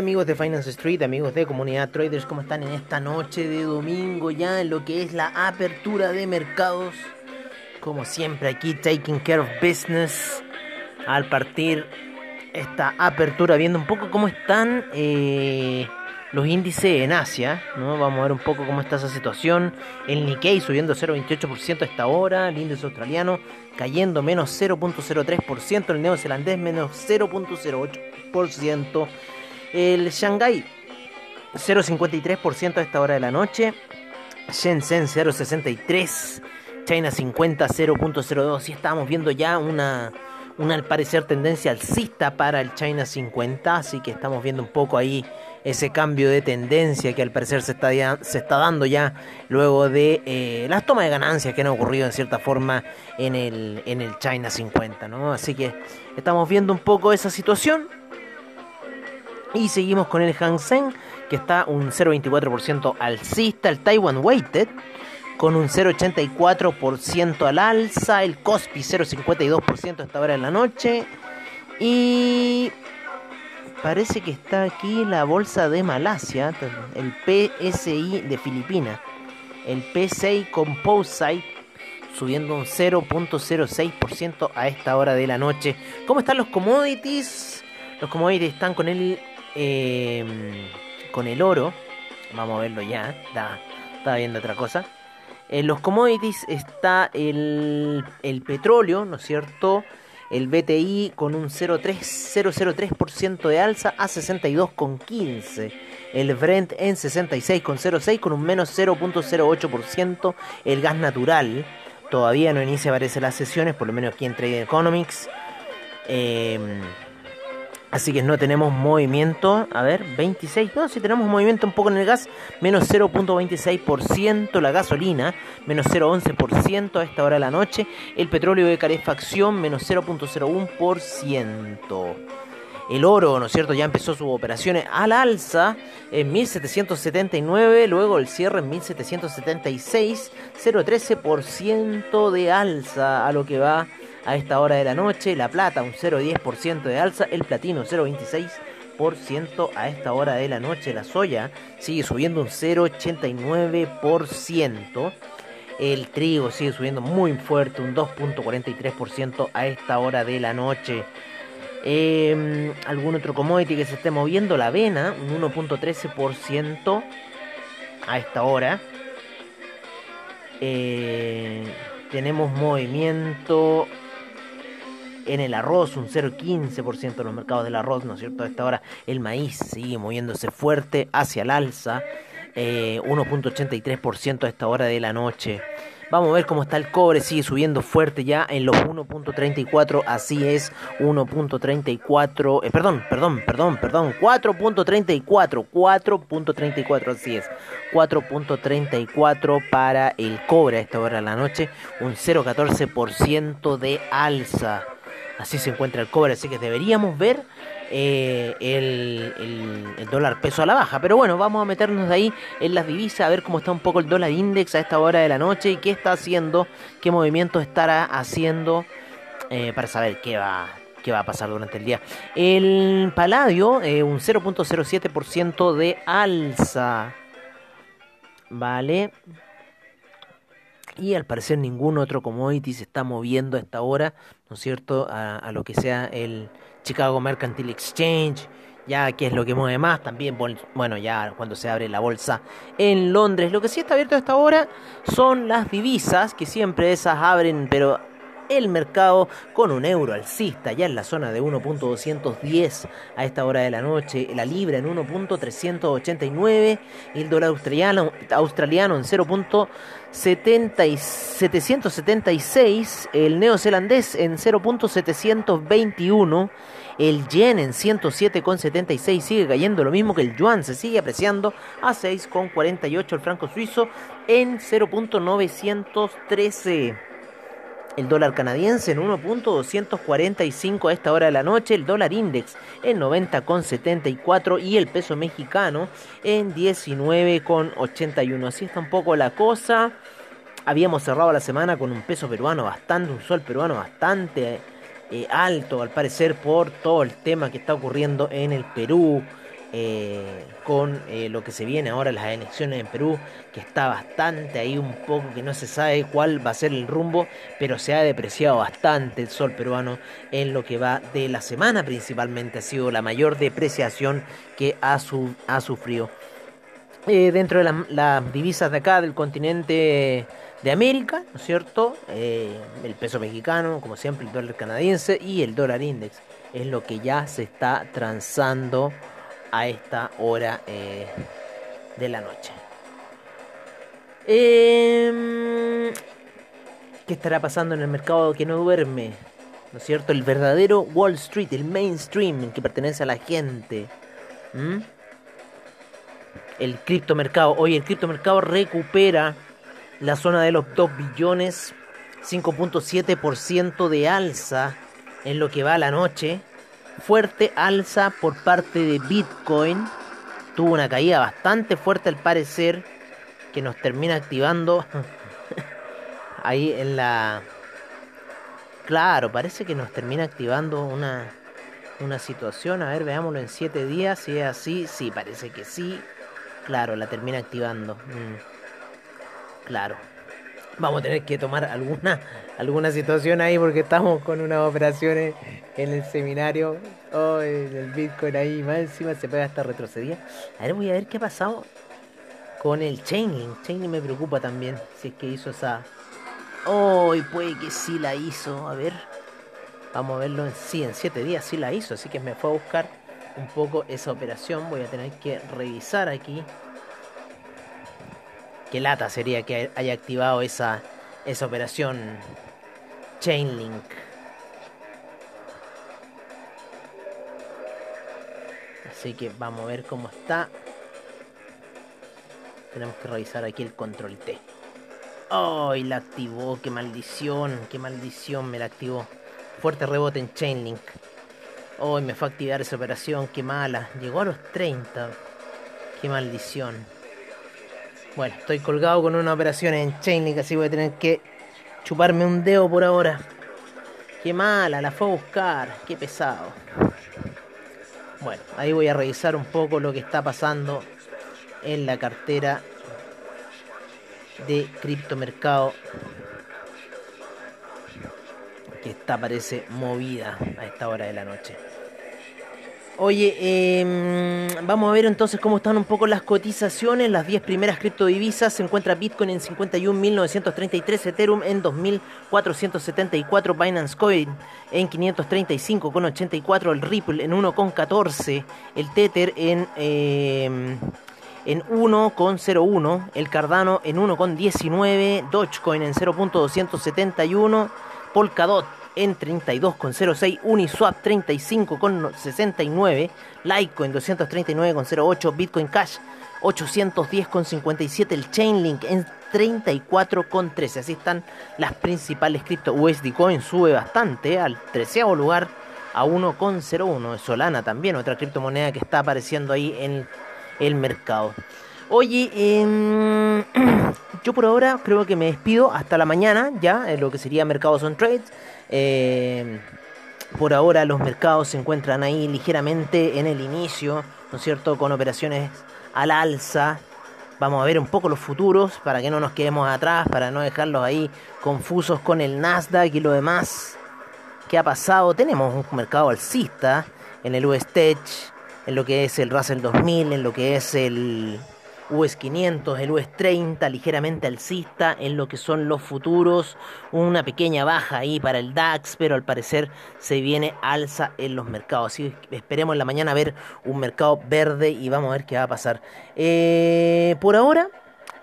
Amigos de Finance Street, amigos de Comunidad Traders, ¿cómo están en esta noche de domingo ya en lo que es la apertura de mercados? Como siempre aquí taking care of business al partir esta apertura viendo un poco cómo están eh, los índices en Asia, ¿no? Vamos a ver un poco cómo está esa situación. El Nikkei subiendo 0,28% a esta hora, el índice australiano cayendo menos 0,03%, el neozelandés menos 0,08%, el Shanghai 0,53% a esta hora de la noche, Shenzhen 0,63%, China 50 0.02 y estamos viendo ya una una al parecer tendencia alcista para el China 50, así que estamos viendo un poco ahí ese cambio de tendencia que al parecer se está, se está dando ya luego de eh, las tomas de ganancias que han ocurrido en cierta forma en el, en el China 50, ¿no? Así que estamos viendo un poco esa situación y seguimos con el Hang Seng que está un 0.24% alcista, el Taiwan Weighted con un 0,84% al alza, el Cospi 0,52% a esta hora de la noche y parece que está aquí la bolsa de Malasia, el PSI de Filipinas, el PSI Composite subiendo un 0.06% a esta hora de la noche. ¿Cómo están los commodities? Los commodities están con el eh, con el oro. Vamos a verlo ya. Estaba viendo otra cosa. En los commodities está el, petróleo, ¿no es cierto? El BTI con un 0,03% de alza a 62,15. El Brent en 66,06 con un menos 0,08%. El gas natural todavía no inicia, parece, las sesiones, por lo menos aquí en Trade Economics. Eh, Así que no tenemos movimiento. A ver, 26. No, si tenemos movimiento un poco en el gas. Menos 0.26%. La gasolina. Menos 0.11% a esta hora de la noche. El petróleo de calefacción. Menos 0.01%. El oro, ¿no es cierto? Ya empezó sus operaciones al alza en 1779, luego el cierre en 1776, 0,13% de alza a lo que va a esta hora de la noche. La plata un 0,10% de alza. El platino 0,26% a esta hora de la noche. La soya sigue subiendo un 0,89%. El trigo sigue subiendo muy fuerte, un 2.43% a esta hora de la noche. Em, algún otro commodity que se esté moviendo, la avena, un 1.13% a esta hora. Eh, tenemos movimiento en el arroz, un 0,15% en los mercados del arroz, ¿no es cierto? A esta hora el maíz sigue moviéndose fuerte hacia el alza, 1.83% eh, a esta hora de la noche. Vamos a ver cómo está el cobre, sigue subiendo fuerte ya en los 1.34, así es, 1.34, eh, perdón, perdón, perdón, perdón, 4.34, 4.34, así es, 4.34 para el cobre a esta hora de la noche, un 0.14% de alza. Así se encuentra el cobre, así que deberíamos ver eh, el, dólar peso a la baja. Pero bueno, vamos a meternos de ahí en las divisas, a ver cómo está un poco el dólar index a esta hora de la noche y qué está haciendo, qué movimiento estará haciendo eh, para saber qué va, qué va a pasar durante el día. El paladio, eh, un 0.07% de alza. Vale y al parecer ningún otro commodity se está moviendo a esta hora, ¿no es cierto?, a, lo que sea el Chicago Mercantile Exchange, ya que es lo que mueve más, también, bueno, ya cuando se abre la bolsa en Londres. Lo que sí está abierto a esta hora son las divisas, que siempre esas abren, pero el mercado con un euro alcista ya en la zona de 1.210 a esta hora de la noche, la libra en 1.389, el dólar australiano, australiano en 0.776, el neozelandés en 0.721, el yen en 107,76 sigue cayendo, lo mismo que el yuan se sigue apreciando a 6,48, el franco suizo en 0.913 el dólar canadiense en 1.245 a esta hora de la noche, el dólar index en 90,74 y el peso mexicano en 19,81. Así está un poco la cosa. Habíamos cerrado la semana con un peso peruano bastante, un sol peruano bastante eh, alto al parecer por todo el tema que está ocurriendo en el Perú. eh, con eh, lo que se viene ahora, las elecciones en Perú, que está bastante ahí un poco, que no se sabe cuál va a ser el rumbo, pero se ha depreciado bastante el sol peruano en lo que va de la semana principalmente, ha sido la mayor depreciación que ha, sufrido. Eh, dentro de las divisas de acá del continente de América, ¿no es cierto? el peso mexicano, como siempre, el dólar canadiense y el dólar index es lo que ya se está transando a esta hora eh, de la noche. Em, ¿Qué estará pasando en el mercado que no duerme? ¿No es cierto? El verdadero Wall Street, el mainstream, que pertenece a la gente. El criptomercado. Hoy el criptomercado recupera la zona de los 2 billones, 5.7% de alza en lo que va a la noche fuerte alza por parte de Bitcoin. Tuvo una caída bastante fuerte al parecer que nos termina activando ahí en la... Claro, parece que nos termina activando una, una situación. A ver, veámoslo en 7 días. Si es así, sí, parece que sí. Claro, la termina activando. Mm. Claro. Vamos a tener que tomar alguna alguna situación ahí porque estamos con unas operaciones en el seminario. Oh, en el Bitcoin ahí más encima se puede hasta retroceder. A ver voy a ver qué ha pasado con el Chainlink. Chainlink me preocupa también si es que hizo esa. Oh puede que sí la hizo. A ver vamos a verlo en sí en 7 días sí la hizo así que me fue a buscar un poco esa operación. Voy a tener que revisar aquí qué lata sería que haya activado esa esa operación Chainlink. Así que vamos a ver cómo está. Tenemos que revisar aquí el control T. ¡Ay! la activó. ¡Qué maldición! ¡Qué maldición me la activó! Fuerte rebote en Chainlink. ¡Ay! me fue a activar esa operación. ¡Qué mala! Llegó a los 30. ¡Qué maldición! Bueno, estoy colgado con una operación en Chainlink, así voy a tener que chuparme un dedo por ahora. Qué mala, la fue a buscar, qué pesado. Bueno, ahí voy a revisar un poco lo que está pasando en la cartera de criptomercado que está parece movida a esta hora de la noche. Oye, em, vamos a ver entonces cómo están un poco las cotizaciones. Las 10 primeras criptodivisas se encuentra Bitcoin en 51.933, Ethereum en 2.474, Binance Coin en 535,84, el Ripple en 1,14, el Tether en... Eh, en 1,01, el Cardano en 1,19, Dogecoin en 0.271, Polkadot en 32,06, Uniswap 35,69, Litecoin 239,08, Bitcoin Cash 810,57, el Chainlink en 34,13. Así están las principales cripto. USD Coin sube bastante al 13 lugar a 1,01. Solana también, otra criptomoneda que está apareciendo ahí en el mercado. Oye, em, yo por ahora creo que me despido hasta la mañana ya, en lo que sería Mercados on Trades. Eh, por ahora los mercados se encuentran ahí ligeramente en el inicio, ¿no es cierto? Con operaciones al alza. Vamos a ver un poco los futuros para que no nos quedemos atrás, para no dejarlos ahí confusos con el Nasdaq y lo demás. ¿Qué ha pasado? Tenemos un mercado alcista en el US Tech, en lo que es el Russell 2000, en lo que es el US 500, el US 30 ligeramente alcista en lo que son los futuros, una pequeña baja ahí para el DAX, pero al parecer se viene alza en los mercados. Así que esperemos en la mañana ver un mercado verde y vamos a ver qué va a pasar. Eh, por ahora,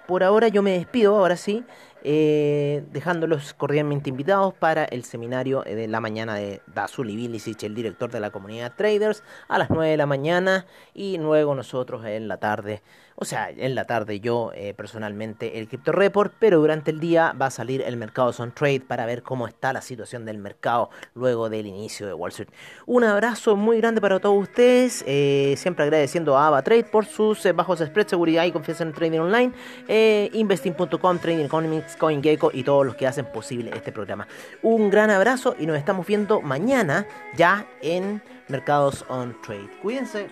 por ahora yo me despido, ahora sí. Eh, dejándolos cordialmente invitados para el seminario de la mañana de Dazuli Bilicic, el director de la comunidad Traders, a las 9 de la mañana y luego nosotros en la tarde o sea, en la tarde yo eh, personalmente el Crypto Report, pero durante el día va a salir el mercado on Trade para ver cómo está la situación del mercado luego del inicio de Wall Street. Un abrazo muy grande para todos ustedes, eh, siempre agradeciendo a Ava Trade por sus eh, bajos spreads, seguridad y confianza en el trading online, investing.com, Trading Economics, CoinGecko y todos los que hacen posible este programa. Un gran abrazo y nos estamos viendo mañana ya en Mercados on Trade. Cuídense.